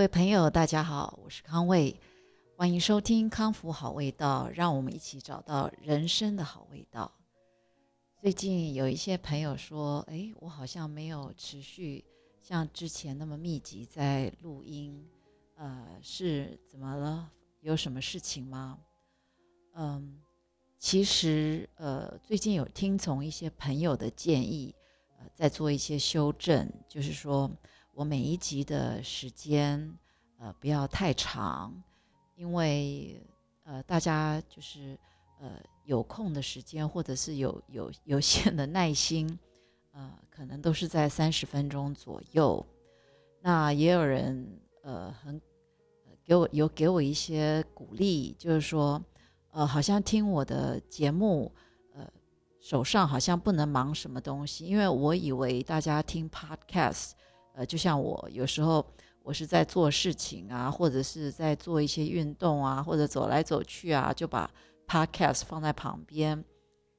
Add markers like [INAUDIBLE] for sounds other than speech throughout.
各位朋友，大家好，我是康卫，欢迎收听康复好味道，让我们一起找到人生的好味道。最近有一些朋友说，哎，我好像没有持续像之前那么密集在录音，呃，是怎么了？有什么事情吗？嗯，其实呃，最近有听从一些朋友的建议，呃，在做一些修正，就是说。我每一集的时间，呃，不要太长，因为呃，大家就是呃有空的时间，或者是有有有限的耐心，呃，可能都是在三十分钟左右。那也有人呃很给我有给我一些鼓励，就是说，呃，好像听我的节目，呃，手上好像不能忙什么东西，因为我以为大家听 podcast。呃，就像我有时候我是在做事情啊，或者是在做一些运动啊，或者走来走去啊，就把 podcast 放在旁边，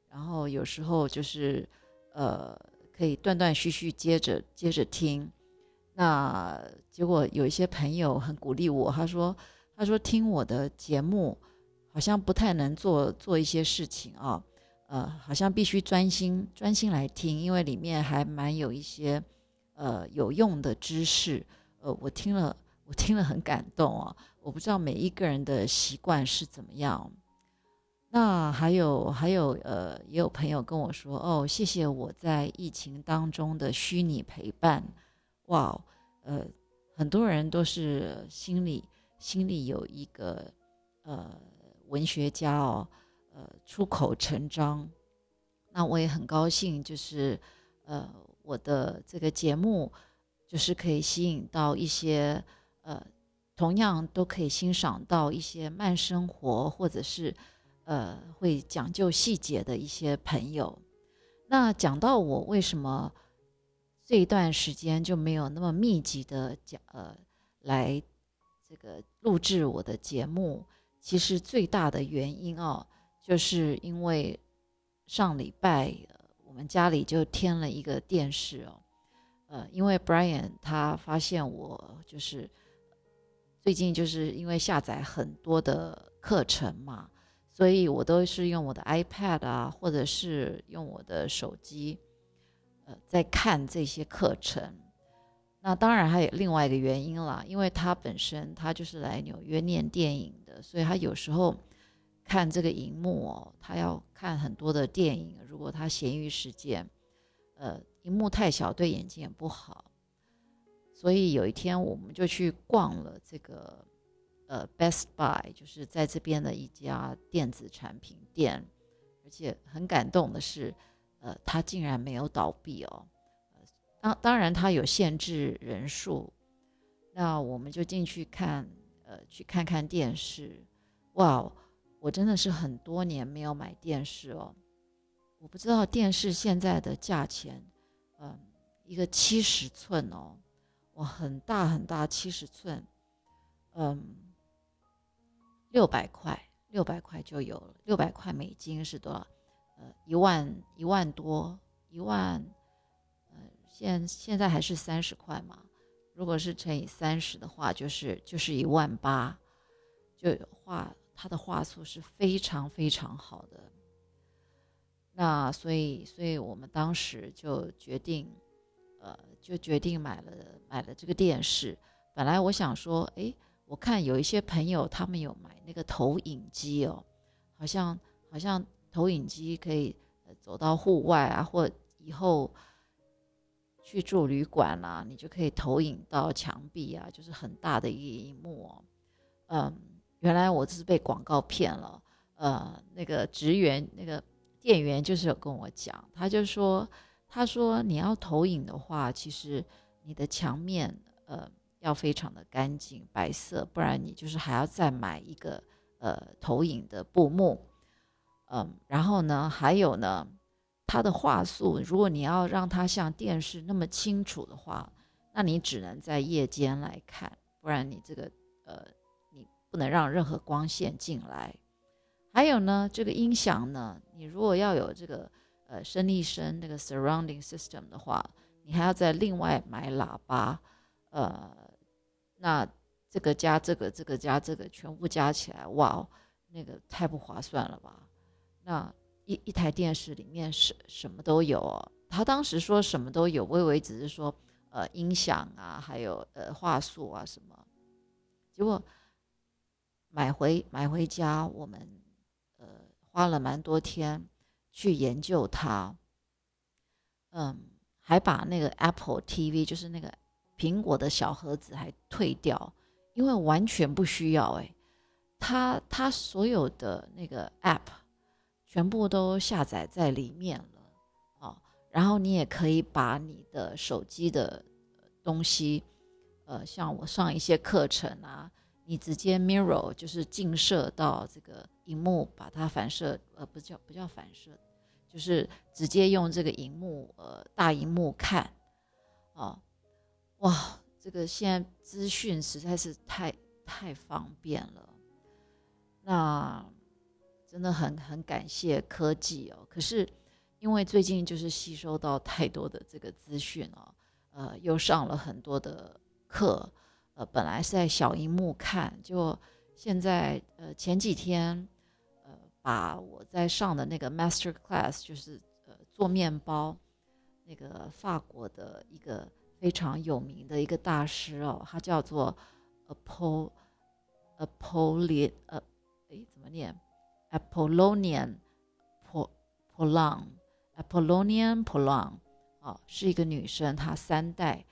然后有时候就是呃可以断断续续接着接着听。那结果有一些朋友很鼓励我，他说他说听我的节目好像不太能做做一些事情啊，呃，好像必须专心专心来听，因为里面还蛮有一些。呃，有用的知识，呃，我听了，我听了很感动啊。我不知道每一个人的习惯是怎么样。那还有还有，呃，也有朋友跟我说，哦，谢谢我在疫情当中的虚拟陪伴。哇，呃，很多人都是心里心里有一个呃文学家哦，呃，出口成章。那我也很高兴，就是呃。我的这个节目就是可以吸引到一些呃，同样都可以欣赏到一些慢生活或者是呃会讲究细节的一些朋友。那讲到我为什么这一段时间就没有那么密集的讲呃来这个录制我的节目，其实最大的原因哦，就是因为上礼拜。我们家里就添了一个电视哦，呃，因为 Brian 他发现我就是最近就是因为下载很多的课程嘛，所以我都是用我的 iPad 啊，或者是用我的手机，呃，在看这些课程。那当然还有另外一个原因啦，因为他本身他就是来纽约念电影的，所以他有时候。看这个荧幕哦，他要看很多的电影。如果他闲余时间，呃，荧幕太小对眼睛也不好。所以有一天我们就去逛了这个呃 Best Buy，就是在这边的一家电子产品店。而且很感动的是，呃，他竟然没有倒闭哦。当当然他有限制人数，那我们就进去看，呃，去看看电视。哇！我真的是很多年没有买电视哦，我不知道电视现在的价钱，嗯，一个七十寸哦，哇，很大很大，七十寸，嗯，六百块，六百块就有了，六百块美金是多少？呃，一万一万多，一万，呃，现现在还是三十块嘛，如果是乘以三十的话，就是就是一万八，就画。他的画素是非常非常好的，那所以，所以我们当时就决定，呃，就决定买了买了这个电视。本来我想说，哎，我看有一些朋友他们有买那个投影机哦，好像好像投影机可以走到户外啊，或以后去住旅馆啦，你就可以投影到墙壁啊，就是很大的一个荧幕哦，嗯。原来我是被广告骗了，呃，那个职员、那个店员就是有跟我讲，他就说，他说你要投影的话，其实你的墙面呃要非常的干净白色，不然你就是还要再买一个呃投影的布幕，嗯，然后呢，还有呢，它的画素，如果你要让它像电视那么清楚的话，那你只能在夜间来看，不然你这个呃。不能让任何光线进来。还有呢，这个音响呢，你如果要有这个呃声力声那个 surrounding system 的话，你还要再另外买喇叭。呃，那这个加这个，这个加这个，全部加起来，哇，那个太不划算了吧？那一一台电视里面什什么都有哦。他当时说什么都有，我以为只是说呃音响啊，还有呃话术啊什么。结果买回买回家，我们呃花了蛮多天去研究它。嗯，还把那个 Apple TV，就是那个苹果的小盒子还退掉，因为完全不需要。哎，它它所有的那个 App 全部都下载在里面了，哦，然后你也可以把你的手机的东西，呃，像我上一些课程啊，你直接 Mirror 就是镜射到这个荧幕，把它反射，呃，不叫不叫反射。就是直接用这个荧幕，呃，大荧幕看，哦，哇，这个现在资讯实在是太太方便了，那真的很很感谢科技哦。可是因为最近就是吸收到太多的这个资讯哦，呃，又上了很多的课，本来是在小荧幕看，就现在呃前几天呃。把我在上的那个 master class，就是呃做面包，那个法国的一个非常有名的一个大师哦，他叫做 Apoll Apollin 呃，哎怎么念？Apollonian Pol Polan Apollonian Polan 哦，是一个女生，她三代，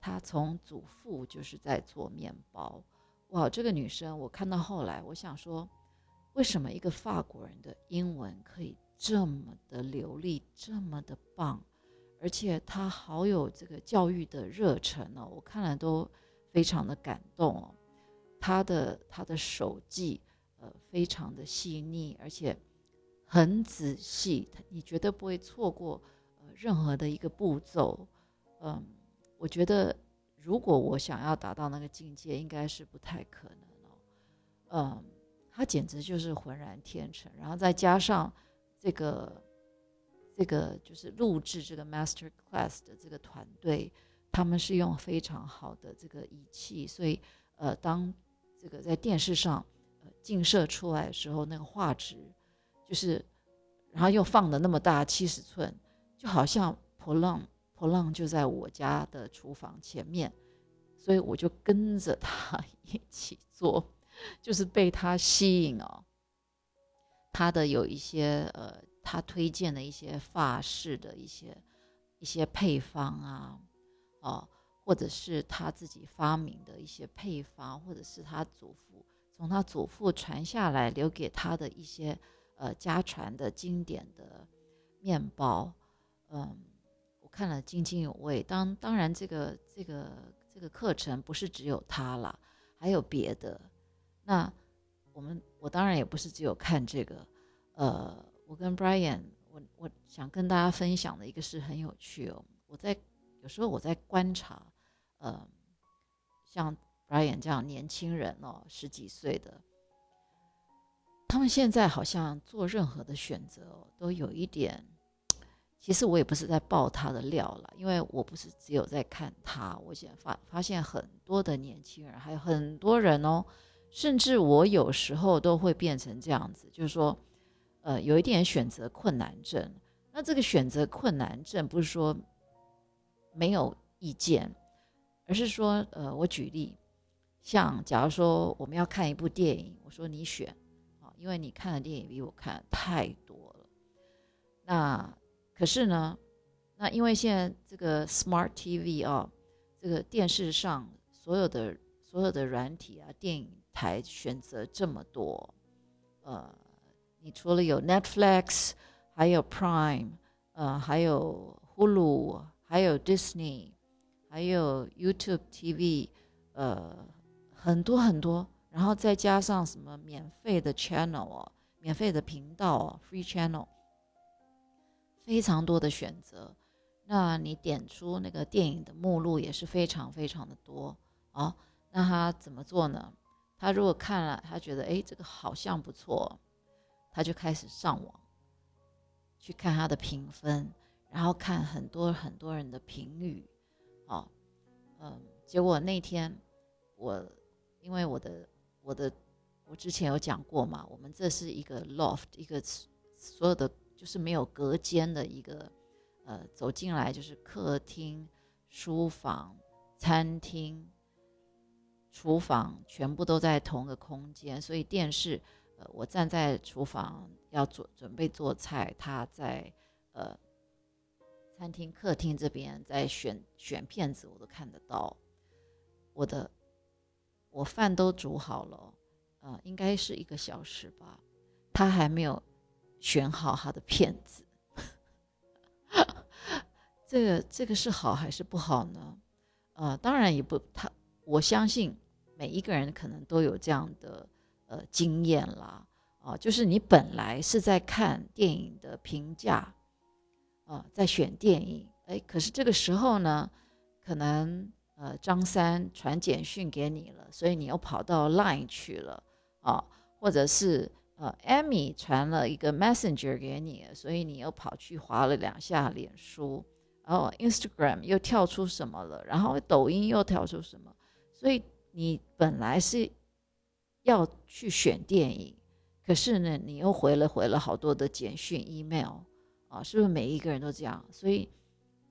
她从祖父就是在做面包。哇，这个女生我看到后来，我想说。为什么一个法国人的英文可以这么的流利，这么的棒，而且她好有这个教育的热忱哦，我看了都非常的感动哦。她的她的手记呃非常的细腻，而且很仔细，你绝对不会错过呃任何的一个步骤。嗯，我觉得如果我想要达到那个境界，应该是不太可能哦。嗯。他简直就是浑然天成，然后再加上这个这个就是录制这个 master class 的这个团队，他们是用非常好的这个仪器，所以呃，当这个在电视上呃映射出来的时候，那个画质就是，然后又放的那么大七十寸，就好像破浪波浪就在我家的厨房前面，所以我就跟着他 [LAUGHS] 一起做。就是被他吸引哦，他的有一些呃，他推荐的一些发饰的一些一些配方啊，哦，或者是他自己发明的一些配方，或者是他祖父从他祖父传下来留给他的一些呃家传的经典的面包，嗯，看了津津有味。当当然，这个这个这个课程不是只有他了，还有别的。那我们我当然也不是只有看这个，呃，我跟 Brian，我我想跟大家分享的一个是很有趣哦。我在有时候我在观察，呃，像 Brian 这样年轻人哦，十几岁的，他们现在好像做任何的选择哦都有一点，其实我也不是在爆他的料了，因为我不是只有在看他，我现在发发现很多的年轻人，还有很多人哦。甚至我有时候都会变成这样子，就是说，呃，有一点选择困难症。那这个选择困难症不是说没有意见，而是说，呃，我举例，像假如说我们要看一部电影，我说你选，啊，因为你看的电影比我看太多了。那可是呢，那因为现在这个 Smart TV 啊，这个电视上所有的所有的软体啊，电影。台选择这么多，呃，你除了有 Netflix，还有 Prime，呃，还有 Hulu，还有 Disney，还有 YouTube TV，呃，很多很多，然后再加上什么免费的 channel 哦，免费的频道哦，free channel，非常多的选择。那你点出那个电影的目录也是非常非常的多啊。那他怎么做呢？他如果看了，他觉得哎，这个好像不错，他就开始上网去看他的评分，然后看很多很多人的评语，哦，嗯，结果那天我因为我的我的我之前有讲过嘛，我们这是一个 loft，一个所有的就是没有隔间的一个，呃，走进来就是客厅、书房、餐厅、厨房，全部都在同个空间，所以电视，呃，我站在厨房要做准备做菜，他在呃餐厅、客厅这边在选选片子，我都看得到。我的我饭都煮好了，呃，应该是一个小时吧，他还没有选好他的片子，[LAUGHS] 这个这个是好还是不好呢？呃，当然也不，他我相信每一个人可能都有这样的呃经验啦，啊，就是你本来是在看电影的评价，啊，在选电影，哎，可是这个时候呢，可能。呃，张三传简讯给你了，所以你又跑到 Line 去了啊，或者是呃，Amy 传了一个 Messenger 给你，所以你又跑去划了两下脸书，然后 Instagram 又跳出什么了，然后抖音又跳出什么，所以你本来是要去选电影，可是呢，你又回了回了好多的简讯 email 啊，是不是每一个人都这样？所以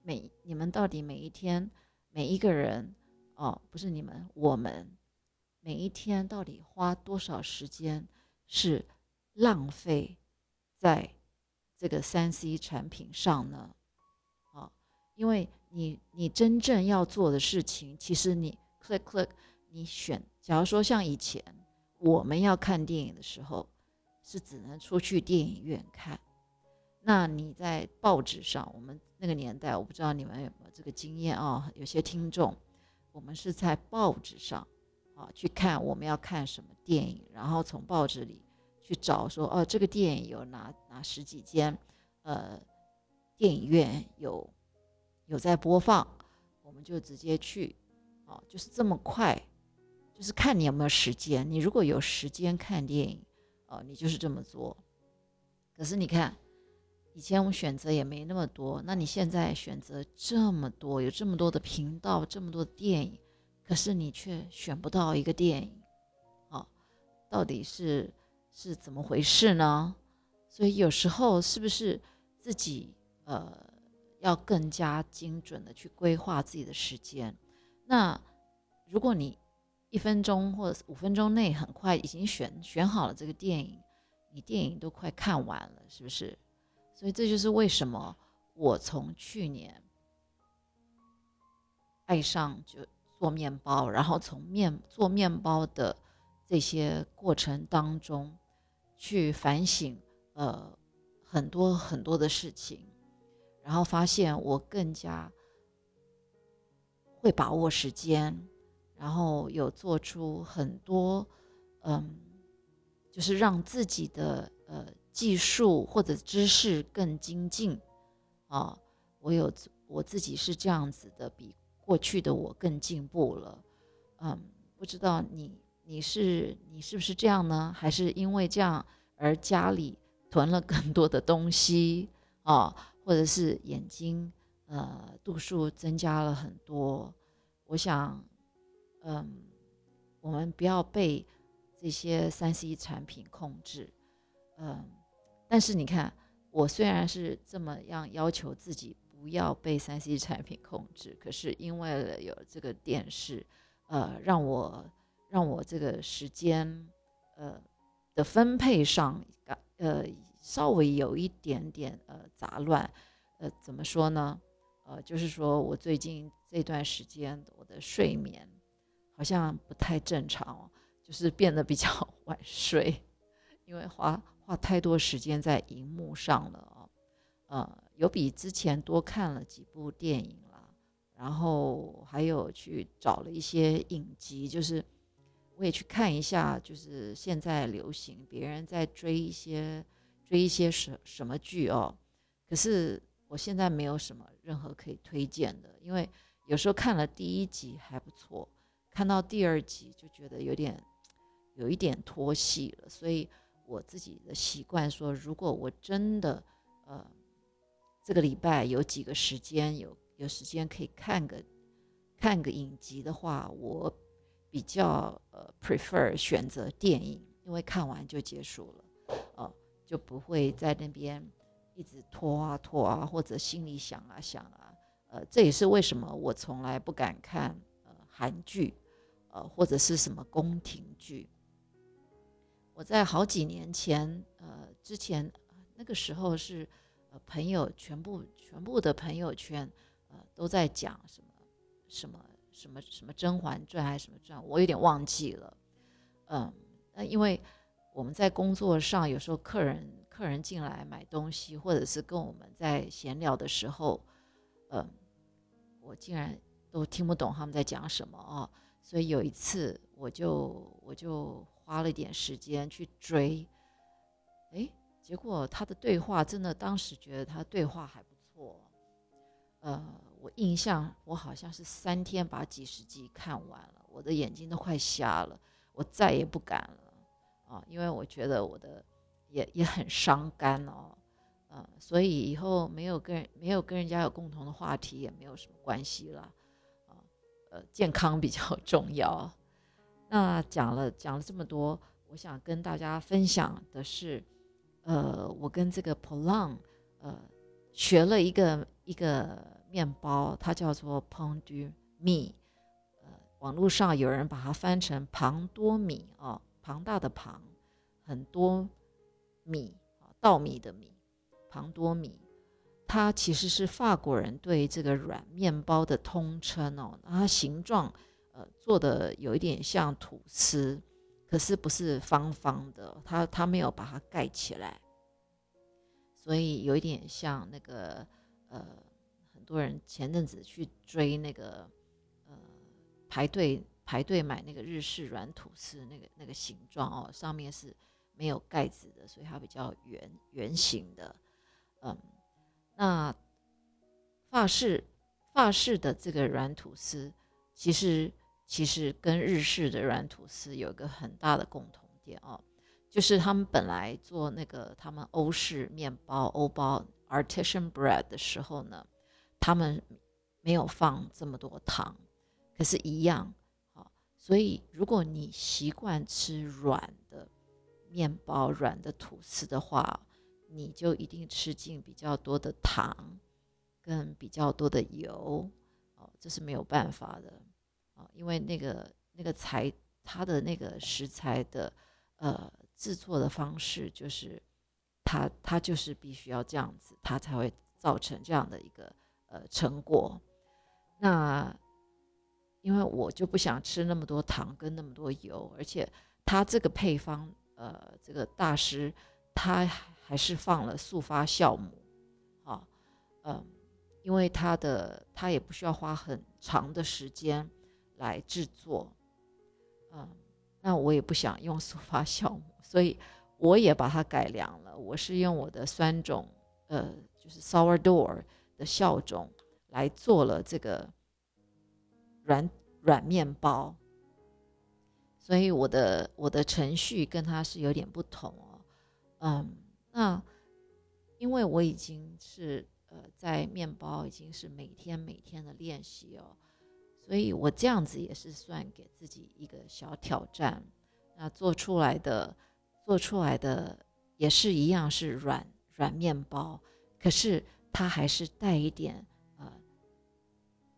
每你们到底每一天？每一个人，哦，不是你们，我们每一天到底花多少时间是浪费在这个三 C 产品上呢？啊，因为你你真正要做的事情，其实你 click click，你选，假如说像以前我们要看电影的时候，是只能出去电影院看。那你在报纸上，我们那个年代，我不知道你们有没有这个经验啊？有些听众，我们是在报纸上啊去看我们要看什么电影，然后从报纸里去找说，哦，这个电影有哪哪十几间，呃，电影院有有在播放，我们就直接去，哦，就是这么快，就是看你有没有时间。你如果有时间看电影，哦，你就是这么做。可是你看。以前我们选择也没那么多，那你现在选择这么多，有这么多的频道，这么多的电影，可是你却选不到一个电影，啊，到底是是怎么回事呢？所以有时候是不是自己呃要更加精准的去规划自己的时间？那如果你一分钟或者五分钟内很快已经选选好了这个电影，你电影都快看完了，是不是？所以这就是为什么我从去年爱上就做面包，然后从面做面包的这些过程当中去反省呃很多很多的事情，然后发现我更加会把握时间，然后有做出很多嗯，就是让自己的呃。技术或者知识更精进，啊，我有我自己是这样子的，比过去的我更进步了，嗯，不知道你你是你是不是这样呢？还是因为这样而家里囤了更多的东西啊，或者是眼睛呃度数增加了很多？我想，嗯，我们不要被这些三 C 产品控制，嗯。但是你看，我虽然是这么样要求自己不要被三 C 产品控制，可是因为了有这个电视，呃，让我让我这个时间，呃的分配上，呃稍微有一点点呃杂乱，呃怎么说呢？呃就是说我最近这段时间我的睡眠好像不太正常，就是变得比较 [LAUGHS] 晚睡，因为花。花太多时间在荧幕上了哦，呃，有比之前多看了几部电影了，然后还有去找了一些影集，就是我也去看一下，就是现在流行别人在追一些追一些什什么剧哦，可是我现在没有什么任何可以推荐的，因为有时候看了第一集还不错，看到第二集就觉得有点有一点脱戏了，所以。我自己的习惯说，如果我真的，呃，这个礼拜有几个时间有有时间可以看个看个影集的话，我比较呃 prefer 选择电影，因为看完就结束了，哦，就不会在那边一直拖啊拖啊，或者心里想啊想啊，呃，这也是为什么我从来不敢看呃韩剧，呃或者是什么宫廷剧。我在好几年前，呃，之前那个时候是，呃，朋友全部全部的朋友圈，呃，都在讲什么什么什么什么《甄嬛传》还是什么传，我有点忘记了，嗯，那因为我们在工作上有时候客人客人进来买东西，或者是跟我们在闲聊的时候，嗯，我竟然都听不懂他们在讲什么啊，所以有一次我就我就。花了点时间去追，哎，结果他的对话真的，当时觉得他对话还不错。呃，我印象我好像是三天把几十集看完了，我的眼睛都快瞎了，我再也不敢了啊，因为我觉得我的也也很伤肝哦，呃，[LAUGHS] 所以以后没有跟没有跟人家有共同的话题也没有什么关系了，啊，呃，健康比较重要。那讲了讲了这么多，我想跟大家分享的是，呃，我跟这个 Polan，呃，学了一个一个面包，它叫做 Pon du Mi，呃，网络上有人把它翻成庞多米啊，庞大的庞，很多米啊，稻米的米，庞多米，它其实是法国人对这个软面包的通称哦，它形状呃。做的有一点像吐司，可是不是方方的，它它没有把它盖起来，所以有一点像那个呃，多人前阵子去追那个呃，排队排队买那个日式软吐司那个那个形状哦，上面是没有盖子的，所以它比较圆圆形的，嗯，那法式法式的这个软吐司其实。其实跟日式的软吐司有一个很大的共同点哦，就是他们本来做那个他们欧式面包欧包 artisan bread 的时候呢，他们没有放这么多糖，可是，一样好。所以，如果你习惯吃软的面包、软的吐司的话，你就一定吃进比较多的糖，跟比较多的油哦，这是没有办法的。因为那个那个材，它的那个食材的呃制作的方式，就是它它就是必须要这样子，它才会造成这样的一个呃成果。那因为我就不想吃那么多糖跟那么多油，而且它这个配方呃这个大师他还是放了速发酵母，啊嗯，因为它的它也不需要花很长的时间。来制作，嗯，那我也不想用速发酵母，所以我也把它改良了。我是用我的酸种，呃，就是 sourdough 的酵种来做了这个软软面包，所以我的我的程序跟它是有点不同哦，嗯，那因为我已经是呃在面包已经是每天每天的练习哦。所以我这样子也是算给自己一个小挑战，那做出来的做出来的也是一样是软软面包，可是它还是带一点呃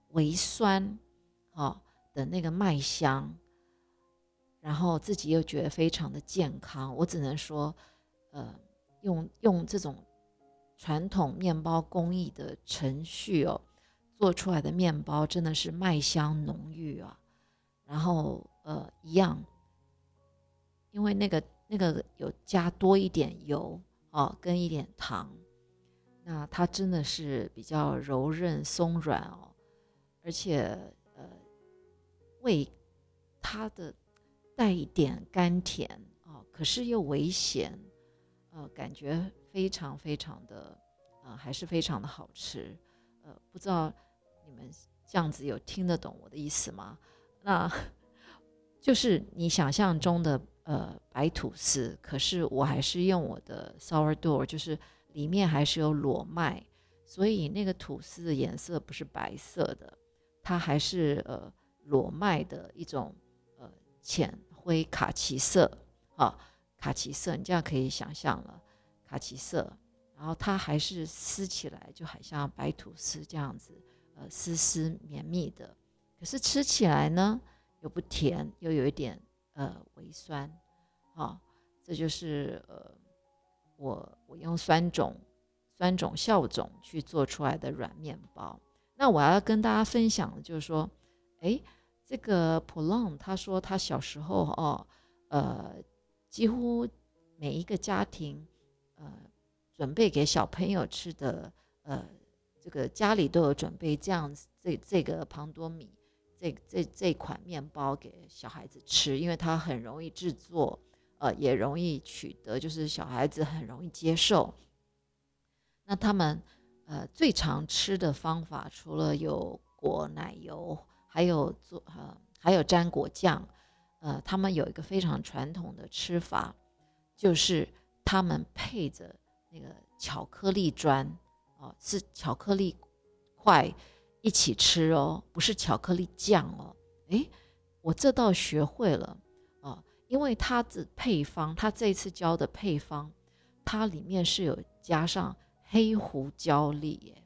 微酸，哦的那个麦香，然后自己又觉得非常的健康。我只能说，呃，用用这种传统面包工艺的程序哦。做出来的面包真的是麦香浓郁啊，然后呃一样，因为那个那个有加多一点油哦，跟一点糖，那它真的是比较柔韧松软哦，而且呃味它的带一点甘甜哦，可是又微咸，呃感觉非常非常的呃还是非常的好吃，呃不知道。你们这样子有听得懂我的意思吗？那就是你想象中的呃白吐司，可是我还是用我的 sourdough，就是里面还是有裸麦，所以那个吐司的颜色不是白色的，它还是呃裸麦的一种呃浅灰卡其色，啊，卡其色，你这样可以想象了，卡其色。然后它还是撕起来就很像白吐司这样子，呃，丝丝绵密的。可是吃起来呢，又不甜，又有一点呃微酸，啊，这就是呃我我用酸种酸种酵种去做出来的软面包。那我要跟大家分享的就是说，哎，这个普朗他说他小时候哦，呃，几乎每一个家庭，呃。准备给小朋友吃的，呃，这个家里都有准备这样子，这这个庞多米，这这这款面包给小孩子吃，因为它很容易制作，呃，也容易取得，就是小孩子很容易接受。那他们，呃，最常吃的方法，除了有裹奶油，还有做，呃，还有沾果酱，呃，他们有一个非常传统的吃法，就是他们配着。那个巧克力砖哦，是巧克力块一起吃哦，不是巧克力酱哦。诶，我这倒学会了，因为它的配方，它这次教的配方，它里面是有加上黑胡椒粒耶。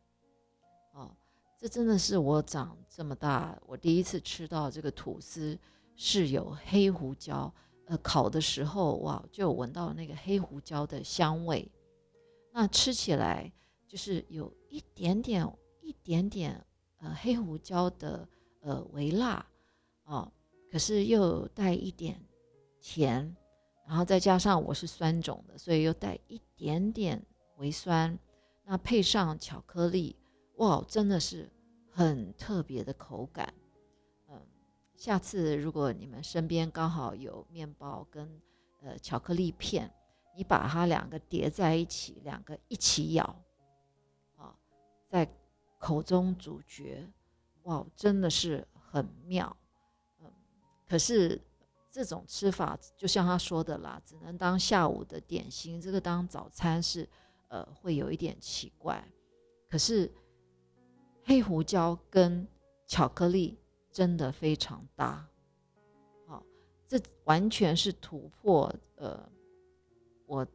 哦，这真的是我长这么大我第一次吃到这个吐司是有黑胡椒，呃，烤的时候哇，就闻到那个黑胡椒的香味。那吃起来就是有一点点、一点点呃黑胡椒的呃微辣哦，可是又带一点甜，然后再加上我是酸种的，所以又带一点点微酸。那配上巧克力，哇，真的是很特别的口感。嗯，下次如果你们身边刚好有面包跟呃巧克力片。你把它两个叠在一起，两个一起咬，啊，在口中咀嚼，哇，真的是很妙，嗯。可是这种吃法，就像他说的啦，只能当下午的点心，这个当早餐是，呃，会有一点奇怪。可是黑胡椒跟巧克力真的非常搭，好，这完全是突破，呃。我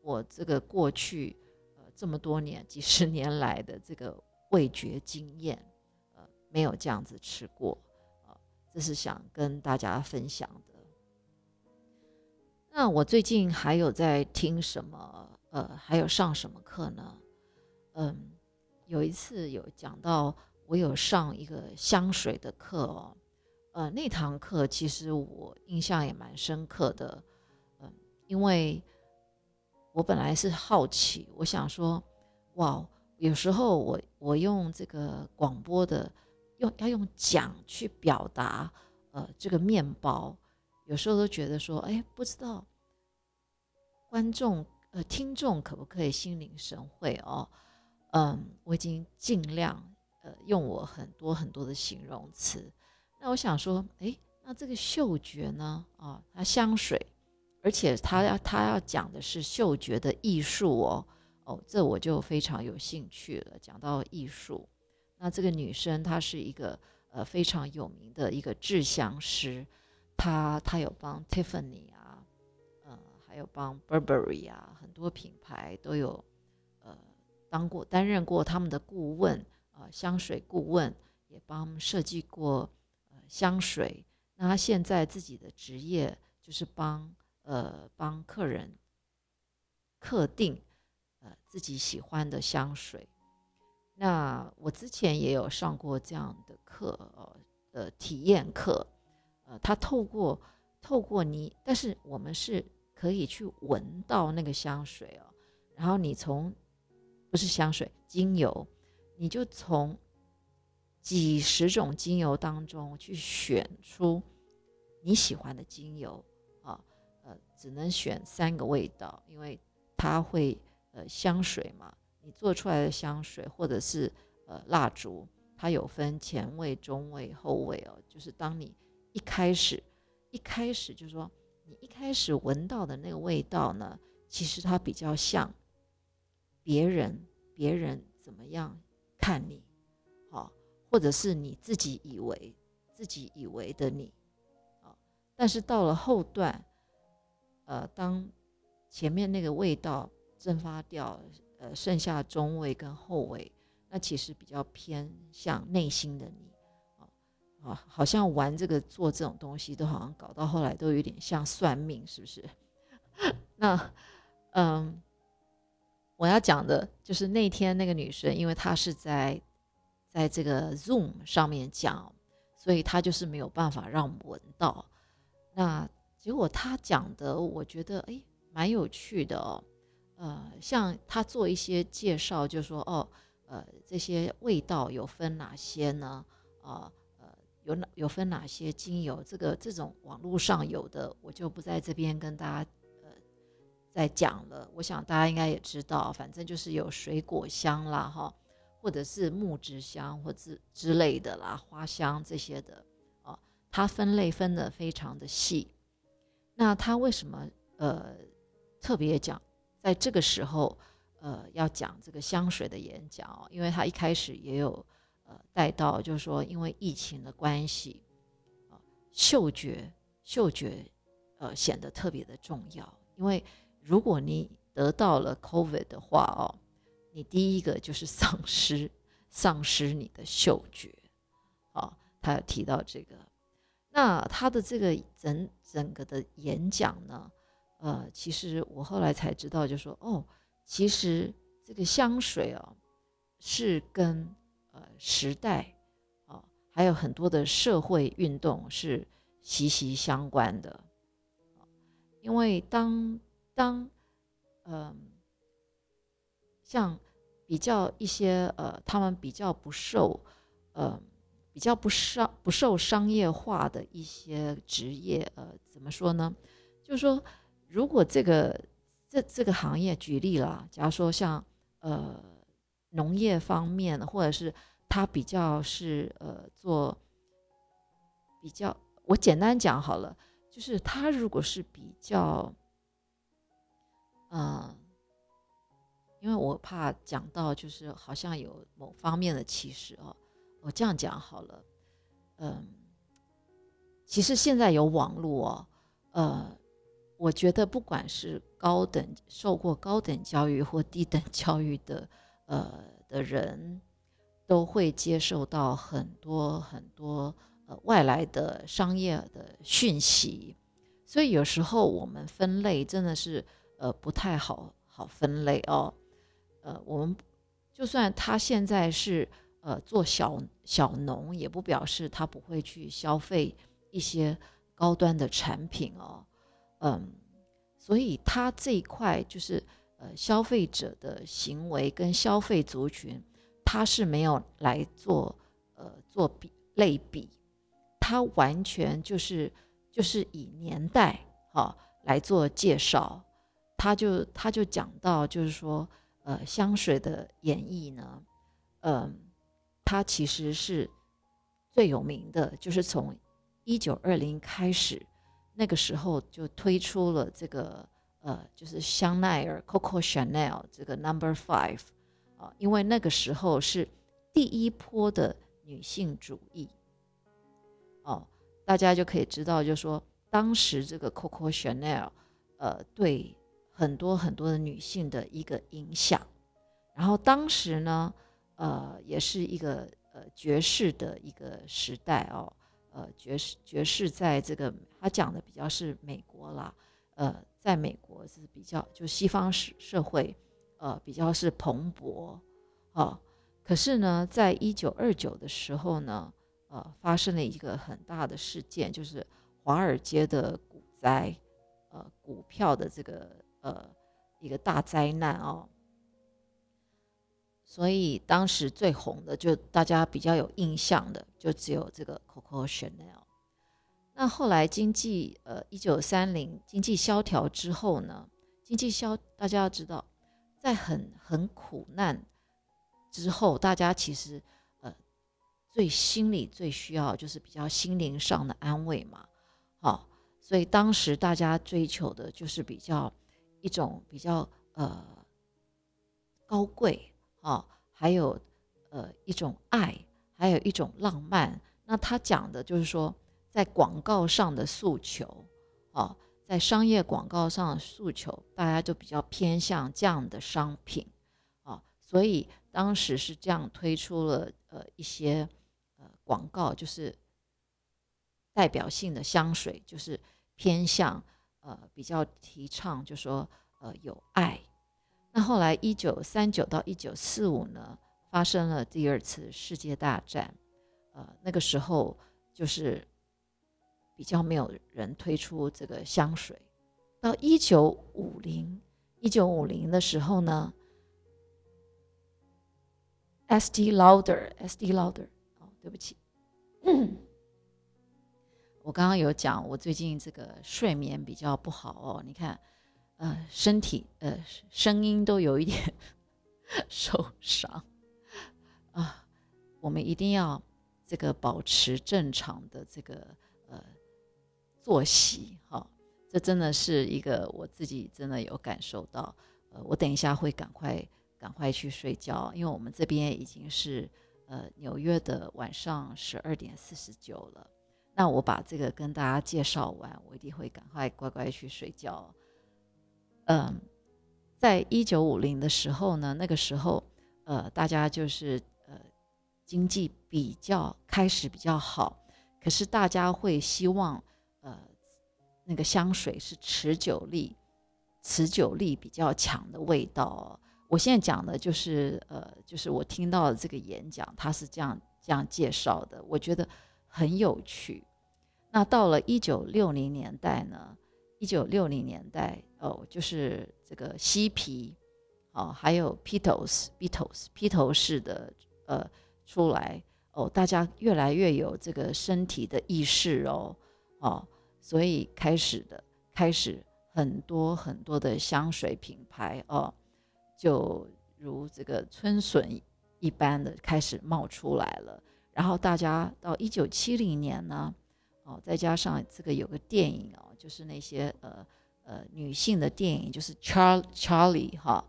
我这个过去呃这么多年几十年来的这个味觉经验，呃没有这样子吃过，呃这是想跟大家分享的。那我最近还有在听什么？呃，还有上什么课呢？嗯，有一次有讲到我有上一个香水的课哦，呃那堂课其实我印象也蛮深刻的，嗯，因为。我本来是好奇，我想说，哇，有时候我我用这个广播的，用要用讲去表达，呃，这个面包，有时候都觉得说，哎，不知道观众呃听众可不可以心领神会哦？嗯，我已经尽量呃用我很多很多的形容词。那我想说，哎，那这个嗅觉呢？啊，它香水。而且它要它要讲的是嗅觉的艺术哦哦，这我就非常有兴趣了。讲到艺术，那这个女生她是一个呃非常有名的一个制香师，他他有帮 Tiffany 啊，呃，还有帮 Burberry 啊，很多品牌都有呃当过担任过他们的顾问啊，香水顾问也帮设计过呃香水。那他现在自己的职业就是帮。呃，帮客人客定呃自己喜欢的香水。那我之前也有上过这样的课，呃，体验课。呃，它透过透过你，但是我们是可以去闻到那个香水哦。然后你从不是香水，精油，你就从几十种精油当中去选出你喜欢的精油啊。呃。只能选三个味道，因为它会呃香水嘛，你做出来的香水或者是呃蜡烛，它有分前味、中味、后味哦。就是当你一开始一开始就是说你一开始闻到的那个味道呢，其实它比较像别人别人怎么样看你，好，或者是你自己以为自己以为的你，啊，但是到了后段，呃，当前面那个味道蒸发掉，呃，剩下中味跟后味，那其实比较偏向内心的你，好像玩这个做这种东西，都好像搞到后来都有点像算命，是不是？[LAUGHS] 那，嗯，我要讲的就是那天那个女生，因为她是在在这个 Zoom 上面讲。所以她就是没有办法让我闻到，那结果她讲的，我觉得哎蛮有趣的哦，呃，像她做一些介绍，就说哦，呃，这些味道有分哪些呢？啊，有哪有分哪些精油？这个这种网络上有的，我就不在这边跟大家呃再讲了。我想大家应该也知道，反正就是有水果香啦，哈。或者是木质香或之之类的啦，花香这些的，哦，它分类分的非常的细。那它为什么呃特别讲在这个时候呃要讲这个香水的演讲？因为他一开始也有呃带到，就是说因为疫情的关系啊，嗅觉嗅觉呃显得特别的重要。因为如果你得到了 COVID 的话哦。你第一个就是丧失，丧失你的嗅觉，啊，他有提到这个。那他的这个整整个的演讲呢，呃，其实我后来才知道，就说哦，其实这个香水哦，是跟时代啊，还有很多的社会运动是息息相关的，因为当当嗯，像。比较一些呃，他们比较不受呃，比较不商不受商业化的一些职业，呃，怎么说呢？就是说，如果这个这这个行业，举例了，假如说像呃农业方面的，或者是他比较是呃做比较，我简单讲好了，就是他如果是比较，嗯。因为我怕讲到就是好像有某方面的歧视哦，我这样讲好了，嗯，其实现在有网络哦，呃，我觉得不管是高等受过高等教育或低等教育的呃的人，都会接受到很多很多呃外来的商业的讯息，所以有时候我们分类真的是呃不太好好分类哦。呃，我们就算他现在是呃做小小农，也不表示他不会去消费一些高端的产品哦。嗯，所以他这一块就是呃消费者的行为跟消费族群，他是没有来做呃做比类比，他完全就是就是以年代哈来做介绍，他就他就讲到就是说。呃，香水的演绎呢，嗯，它其实是最有名的，就是从一九二零开始，那个时候就推出了这个呃，就是香奈儿 Coco Chanel 这个 Number Five 啊，因为那个时候是第一波的女性主义哦，大家就可以知道，就说当时这个 Coco Chanel 呃对。很多很多的女性的一个影响，然后当时呢，呃，也是一个呃爵士的一个时代哦，呃，爵士爵士在这个他讲的比较是美国啦，呃，在美国是比较就西方社社会，呃，比较是蓬勃，哦，可是呢，在一九二九的时候呢，呃，发生了一个很大的事件，就是华尔街的股灾，呃，股票的这个。呃，一个大灾难哦，所以当时最红的，就大家比较有印象的，就只有这个 Coco Chanel。那后来经济呃一九三零经济萧条之后呢，经济萧大家要知道，在很很苦难之后，大家其实呃最心里最需要就是比较心灵上的安慰嘛，好，所以当时大家追求的就是比较。一种比较呃高贵啊，还有呃一种爱，还有一种浪漫。那他讲的就是说，在广告上的诉求，哦，在商业广告上的诉求，大家就比较偏向这样的商品，哦，所以当时是这样推出了呃一些呃广告，就是代表性的香水，就是偏向呃比较提倡，就说呃有爱。那后来一九三九到一九四五呢，发生了第二次世界大战，呃，那个时候就是比较没有人推出这个香水。到一九五零，一九五零的时候呢，S. D. Lauder，S. D. Lauder，哦，对不起，我刚刚有讲，我最近这个睡眠比较不好哦，你看。呃，身体呃，声音都有一点 [LAUGHS] 受伤啊。我们一定要这个保持正常的这个呃作息哈。这真的是一个我自己真的有感受到。呃，我等一下会赶快赶快去睡觉，因为我们这边已经是呃纽约的晚上十二点四十九了。那我把这个跟大家介绍完，我一定会赶快乖乖去睡觉。嗯，在一九五零的时候呢，那个时候，呃，大家就是呃，经济比较开始比较好，可是大家会希望，呃，那个香水是持久力、持久力比较强的味道。我现在讲的就是，呃，就是我听到的这个演讲，他是这样这样介绍的，我觉得很有趣。那到了一九六零年代呢？一九六零年代哦，就是这个嬉皮，哦，还有披头士、披头士、披头士的呃出来哦，大家越来越有这个身体的意识哦，哦，所以开始的开始很多很多的香水品牌哦，就如这个春笋一般的开始冒出来了。然后大家到一九七零年呢，哦，再加上这个有个电影哦。就是那些呃呃女性的电影，就是 Char Charlie 哈，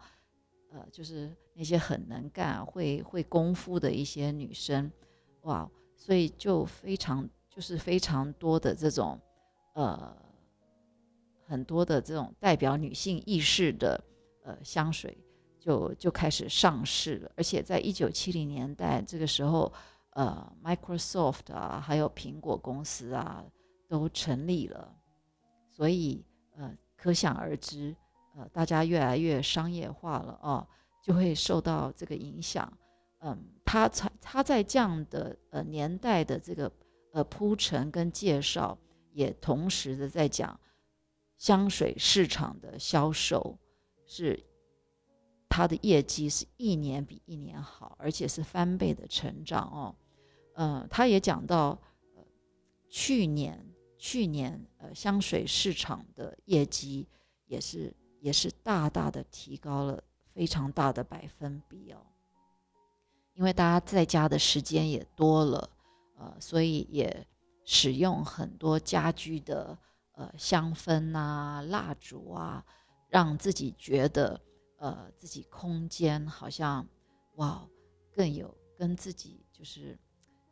呃，就是那些很能干、会会功夫的一些女生，哇，所以就非常就是非常多的这种呃很多的这种代表女性意识的呃香水就就开始上市了，而且在一九七零年代这个时候，呃，Microsoft 啊，还有苹果公司啊都成立了。所以，呃，可想而知，呃，大家越来越商业化了哦，就会受到这个影响。嗯，他才他在这样的呃年代的这个呃铺陈跟介绍，也同时的在讲香水市场的销售是它的业绩是一年比一年好，而且是翻倍的成长哦。嗯，他也讲到，呃，去年。去年，呃，香水市场的业绩也是也是大大的提高了，非常大的百分比哦。因为大家在家的时间也多了，呃，所以也使用很多家居的呃香氛啊、蜡烛啊，让自己觉得呃自己空间好像哇更有跟自己就是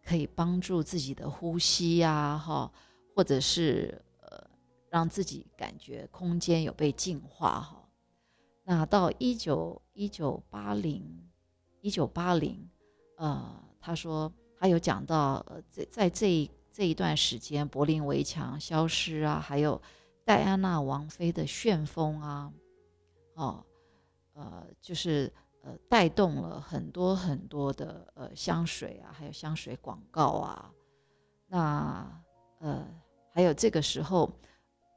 可以帮助自己的呼吸呀，哈。或者是呃，让自己感觉空间有被净化哈。那到一九一九八零一九八零，呃，他说他有讲到呃，在在这一这一段时间，柏林围墙消失啊，还有戴安娜王妃的旋风啊，哦，呃，就是呃，带动了很多很多的呃香水啊，还有香水广告啊，那呃。还有这个时候，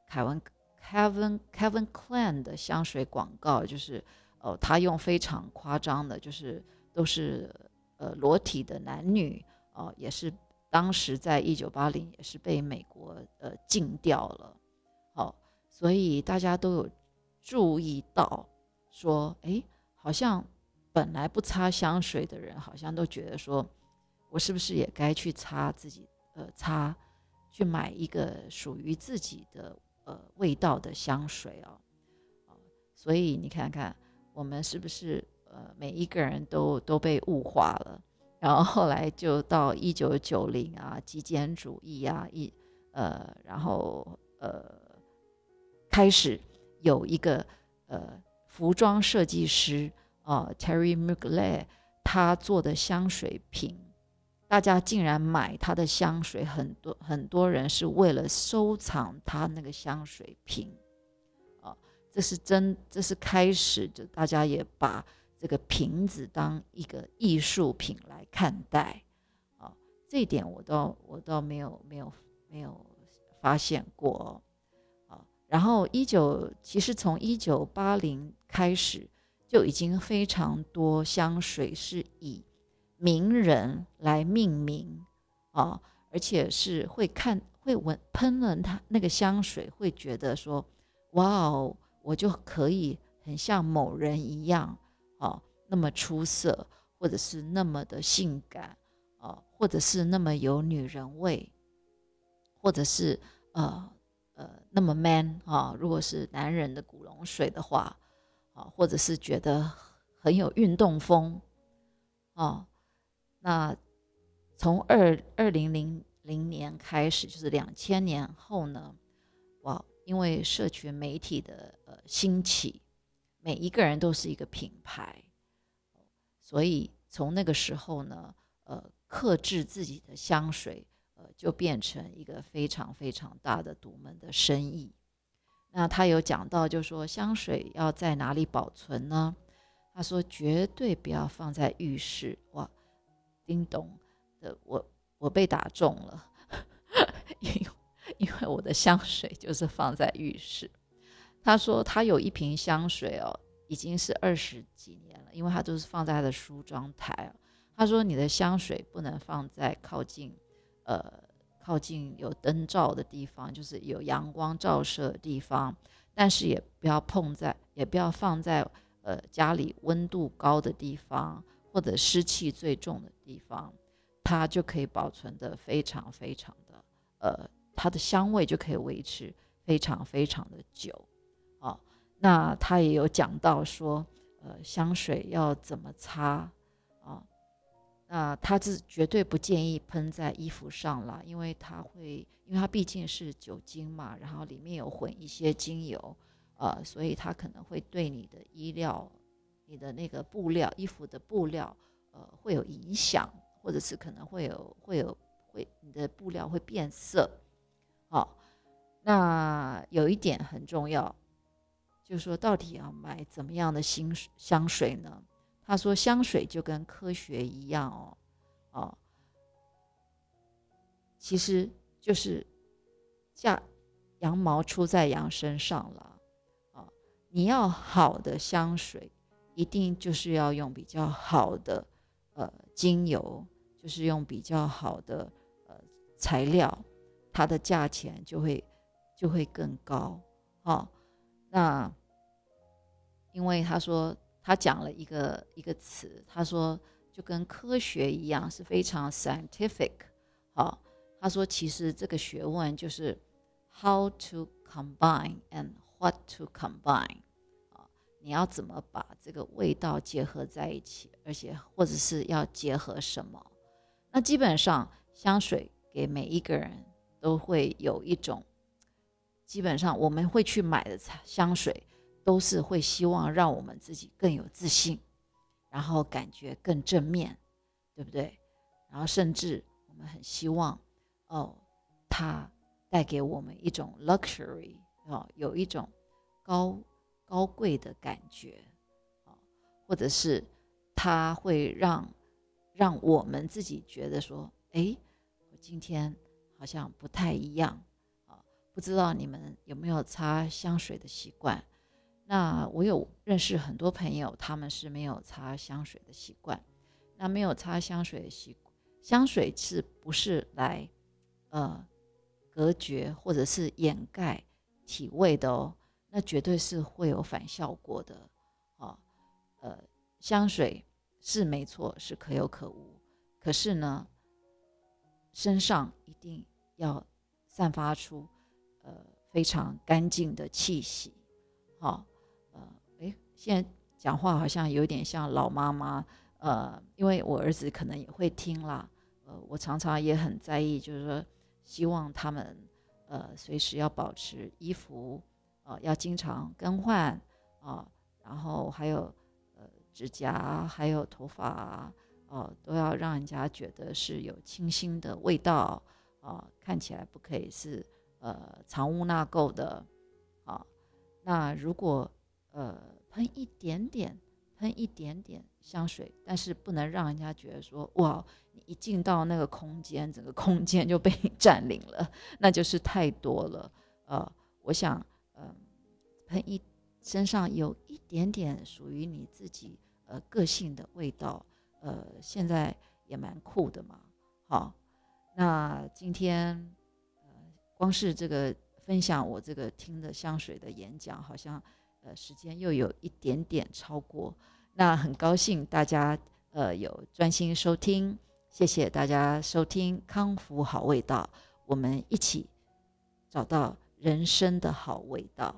凯文 Kevin Kevin c l a n 的香水广告，就是哦，他用非常夸张的，就是都是呃裸体的男女哦，也是当时在一九八零也是被美国呃禁掉了，好，所以大家都有注意到说，哎，好像本来不擦香水的人，好像都觉得说，我是不是也该去擦自己呃擦。去买一个属于自己的呃味道的香水哦，所以你看看我们是不是呃每一个人都都被物化了，然后后来就到一九九零啊极简主义啊一呃，然后呃，开始有一个呃服装设计师啊，Terry Mugler，他做的香水瓶，大家竟然买他的香水，很多很多人是为了收藏他那个香水瓶，啊，这是真，这是开始，就大家也把这个瓶子当一个艺术品来看待。啊这一点我倒我倒没有没有没有发现过，啊，然后一九其实从一九八零开始就已经非常多香水是以名人来命名啊，而且是会看会闻喷了它那个香水会觉得说哇哦，我就可以很像某人一样，那么出色或者是那么的性感。呃，或者是那么有女人味，或者是呃呃那么 man 啊，如果是男人的古龙水的话，啊，或者是觉得很有运动风，啊，那从二二零零零年开始，就是两千年后呢，哇，因为社群媒体的呃兴起，每一个人都是一个品牌，所以从那个时候呢，呃。克制自己的香水，呃，就变成一个非常非常大的独门的生意。那他有讲到，就说香水要在哪里保存呢？他说绝对不要放在浴室。哇，叮咚的，我我被打中了，[LAUGHS] 因因为我的香水就是放在浴室。他说他有一瓶香水哦，已经是二十几年了，因为它都是放在他的梳妆台他说：“你的香水不能放在靠近，呃，靠近有灯照的地方，就是有阳光照射的地方。但是也不要碰在，也不要放在呃家里温度高的地方或者湿气最重的地方，它就可以保存的非常非常的，呃，它的香味就可以维持非常非常的久。哦，那他也有讲到说，呃，香水要怎么擦啊。”那他是绝对不建议喷在衣服上啦，因为它会，因为它毕竟是酒精嘛，然后里面有混一些精油，呃，所以它可能会对你的衣料、你的那个布料、衣服的布料，呃，会有影响，或者是可能会有会有会你的布料会变色。好，那有一点很重要，就说到底要买怎么样的新香水呢？他说：“香水就跟科学一样哦，哦，其实就是嫁羊毛出在羊身上了啊！你要好的香水，一定就是要用比较好的呃精油，就是用比较好的呃材料，它的价钱就会就会更高哦。那因为他说。”他讲了一个一个词，他说就跟科学一样，是非常 scientific。好，他说其实这个学问就是 how to combine and what to combine。啊，你要怎么把这个味道结合在一起，而且或者是要结合什么？那基本上香水给每一个人都会有一种，基本上我们会去买的香水。都是会希望让我们自己更有自信，然后感觉更正面，对不对？然后甚至我们很希望，哦，它带给我们一种 luxury 哦，有一种高高贵的感觉啊，或者是它会让让我们自己觉得说，哎，我今天好像不太一样啊。不知道你们有没有擦香水的习惯？那我有认识很多朋友，他们是没有擦香水的习惯。那没有擦香水的习惯，香水是不是来，呃，隔绝或者是掩盖体味的哦？那绝对是会有反效果的，哦，呃，香水是没错，是可有可无。可是呢，身上一定要散发出，呃，非常干净的气息，好。现在讲话好像有点像老妈妈，呃，因为我儿子可能也会听啦，呃，我常常也很在意，就是说希望他们呃随时要保持衣服，呃要经常更换啊，然后还有呃指甲，还有头发，哦都要让人家觉得是有清新的味道啊，看起来不可以是呃藏污纳垢的啊。那如果呃喷一点点。喷一点点香水，但是不能让人家觉得说哇，你一进到那个空间，整个空间就被你占领了，那就是太多了。呃，我想，嗯，喷一身上有一点点属于你自己呃个性的味道，呃，现在也蛮酷的嘛。好，那今天呃，光是这个分享我这个听的香水的演讲，好像。呃，时间又有一点点超过，那很高兴大家呃有专心收听，谢谢大家收听康复好味道，我们一起找到人生的好味道。